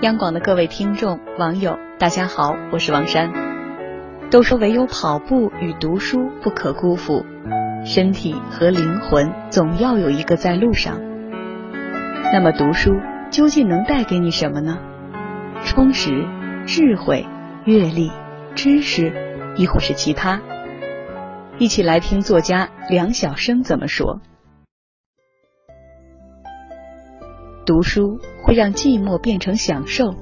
央广的各位听众、网友，大家好，我是王珊。都说唯有跑步与读书不可辜负，身体和灵魂总要有一个在路上。那么读书究竟能带给你什么呢？充实、智慧、阅历、知识，亦或是其他？一起来听作家梁晓声怎么说。读书会让寂寞变成享受。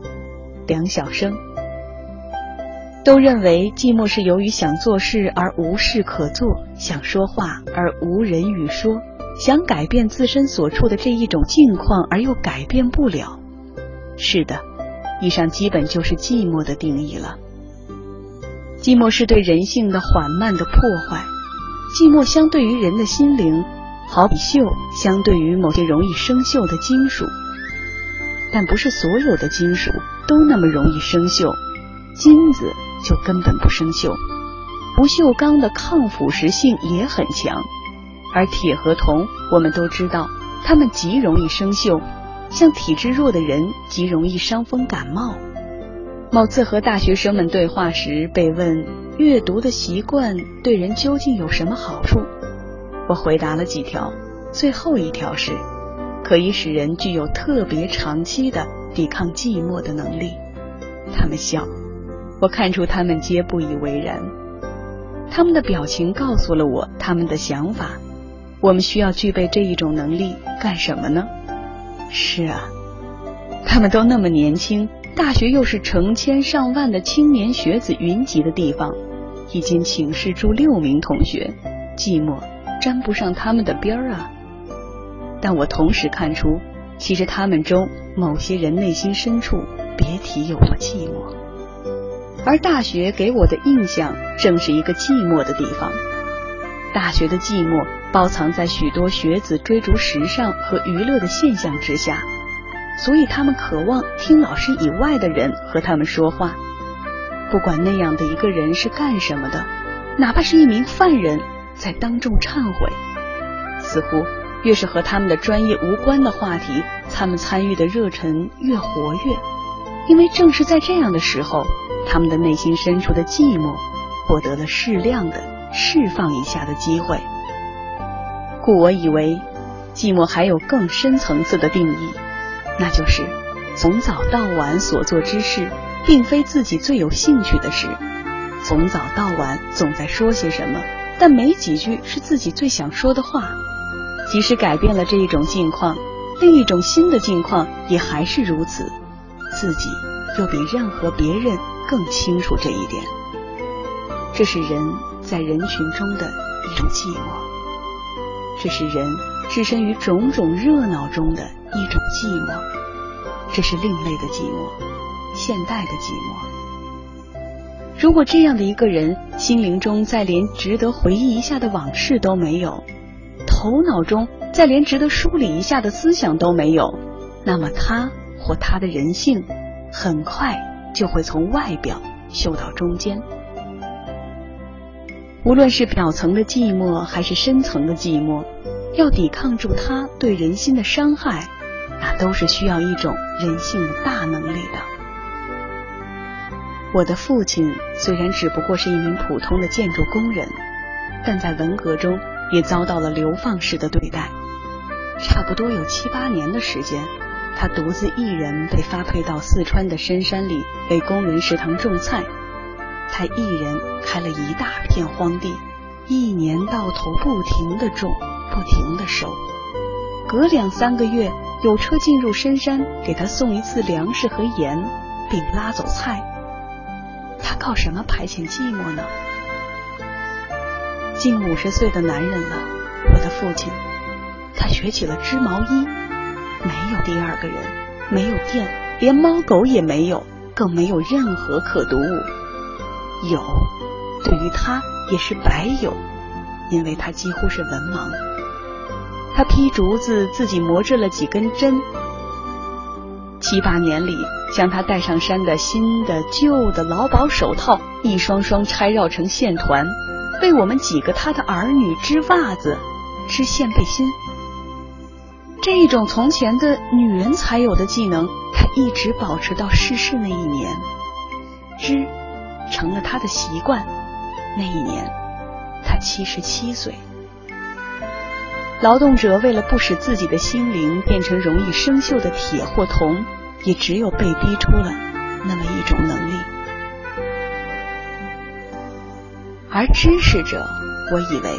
梁晓声都认为寂寞是由于想做事而无事可做，想说话而无人与说，想改变自身所处的这一种境况而又改变不了。是的，以上基本就是寂寞的定义了。寂寞是对人性的缓慢的破坏。寂寞相对于人的心灵。好比锈相对于某些容易生锈的金属，但不是所有的金属都那么容易生锈，金子就根本不生锈。不锈钢的抗腐蚀性也很强，而铁和铜我们都知道，它们极容易生锈，像体质弱的人极容易伤风感冒。某次和大学生们对话时，被问阅读的习惯对人究竟有什么好处？我回答了几条，最后一条是，可以使人具有特别长期的抵抗寂寞的能力。他们笑，我看出他们皆不以为然。他们的表情告诉了我他们的想法。我们需要具备这一种能力干什么呢？是啊，他们都那么年轻，大学又是成千上万的青年学子云集的地方，一间寝室住六名同学，寂寞。沾不上他们的边儿啊！但我同时看出，其实他们中某些人内心深处别提有多寂寞。而大学给我的印象正是一个寂寞的地方。大学的寂寞包藏在许多学子追逐时尚和娱乐的现象之下，所以他们渴望听老师以外的人和他们说话。不管那样的一个人是干什么的，哪怕是一名犯人。在当众忏悔，似乎越是和他们的专业无关的话题，他们参与的热忱越活跃。因为正是在这样的时候，他们的内心深处的寂寞获得了适量的释放一下的机会。故我以为，寂寞还有更深层次的定义，那就是从早到晚所做之事，并非自己最有兴趣的事。从早到晚总在说些什么。但没几句是自己最想说的话，即使改变了这一种境况，另一种新的境况也还是如此。自己又比任何别人更清楚这一点。这是人在人群中的一种寂寞，这是人置身于种种热闹中的一种寂寞，这是另类的寂寞，现代的寂寞。如果这样的一个人心灵中再连值得回忆一下的往事都没有，头脑中再连值得梳理一下的思想都没有，那么他或他的人性很快就会从外表锈到中间。无论是表层的寂寞还是深层的寂寞，要抵抗住它对人心的伤害，那都是需要一种人性的大能力的。我的父亲虽然只不过是一名普通的建筑工人，但在文革中也遭到了流放式的对待。差不多有七八年的时间，他独自一人被发配到四川的深山里为工人食堂种菜。他一人开了一大片荒地，一年到头不停的种，不停的收。隔两三个月，有车进入深山，给他送一次粮食和盐，并拉走菜。他靠什么排遣寂寞呢？近五十岁的男人了，我的父亲，他学起了织毛衣，没有第二个人，没有电，连猫狗也没有，更没有任何可读物。有，对于他也是白有，因为他几乎是文盲。他劈竹子，自己磨制了几根针。七八年里，将他带上山的新的、旧的劳保手套一双双拆绕成线团，为我们几个他的儿女织袜子、织线背心。这一种从前的女人才有的技能，她一直保持到逝世那一年，织成了她的习惯。那一年，她七十七岁。劳动者为了不使自己的心灵变成容易生锈的铁或铜，也只有被逼出了那么一种能力。而知识者，我以为，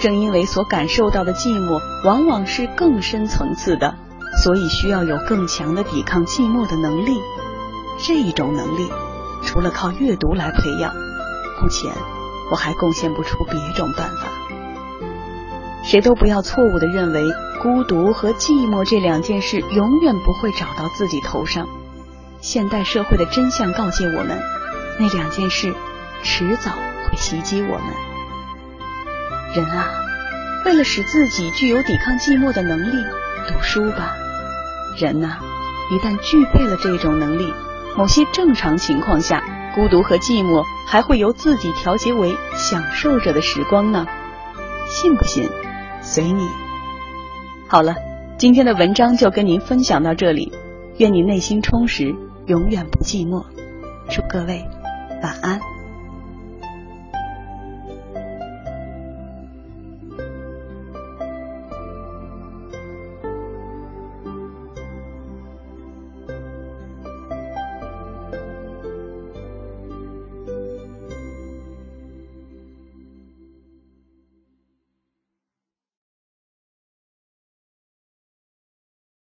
正因为所感受到的寂寞往往是更深层次的，所以需要有更强的抵抗寂寞的能力。这一种能力，除了靠阅读来培养，目前我还贡献不出别种办法。谁都不要错误的认为孤独和寂寞这两件事永远不会找到自己头上。现代社会的真相告诫我们，那两件事迟早会袭击我们。人啊，为了使自己具有抵抗寂寞的能力，读书吧。人呐，一旦具备了这种能力，某些正常情况下，孤独和寂寞还会由自己调节为享受着的时光呢。信不信？随你。好了，今天的文章就跟您分享到这里。愿你内心充实，永远不寂寞。祝各位晚安。